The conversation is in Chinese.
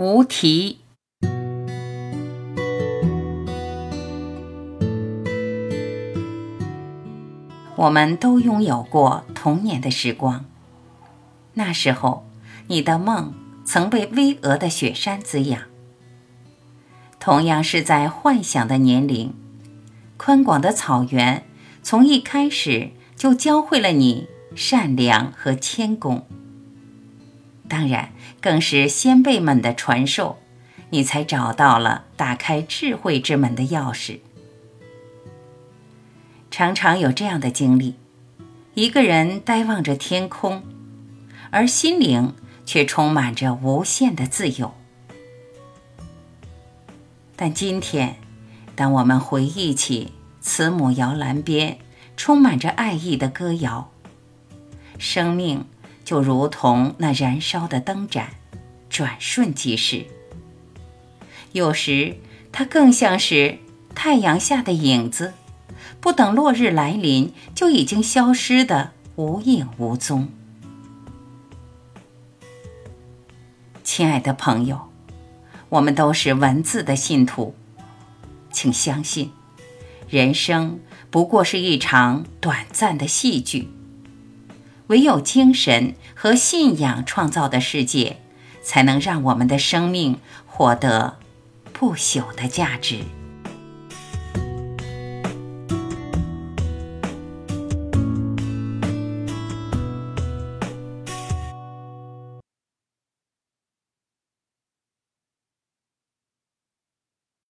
无题。我们都拥有过童年的时光，那时候你的梦曾被巍峨的雪山滋养。同样是在幻想的年龄，宽广的草原从一开始就教会了你善良和谦恭。当然，更是先辈们的传授，你才找到了打开智慧之门的钥匙。常常有这样的经历：一个人呆望着天空，而心灵却充满着无限的自由。但今天，当我们回忆起慈母摇篮边充满着爱意的歌谣，生命就如同那燃烧的灯盏，转瞬即逝；有时，它更像是太阳下的影子。不等落日来临，就已经消失的无影无踪。亲爱的朋友，我们都是文字的信徒，请相信，人生不过是一场短暂的戏剧。唯有精神和信仰创造的世界，才能让我们的生命获得不朽的价值。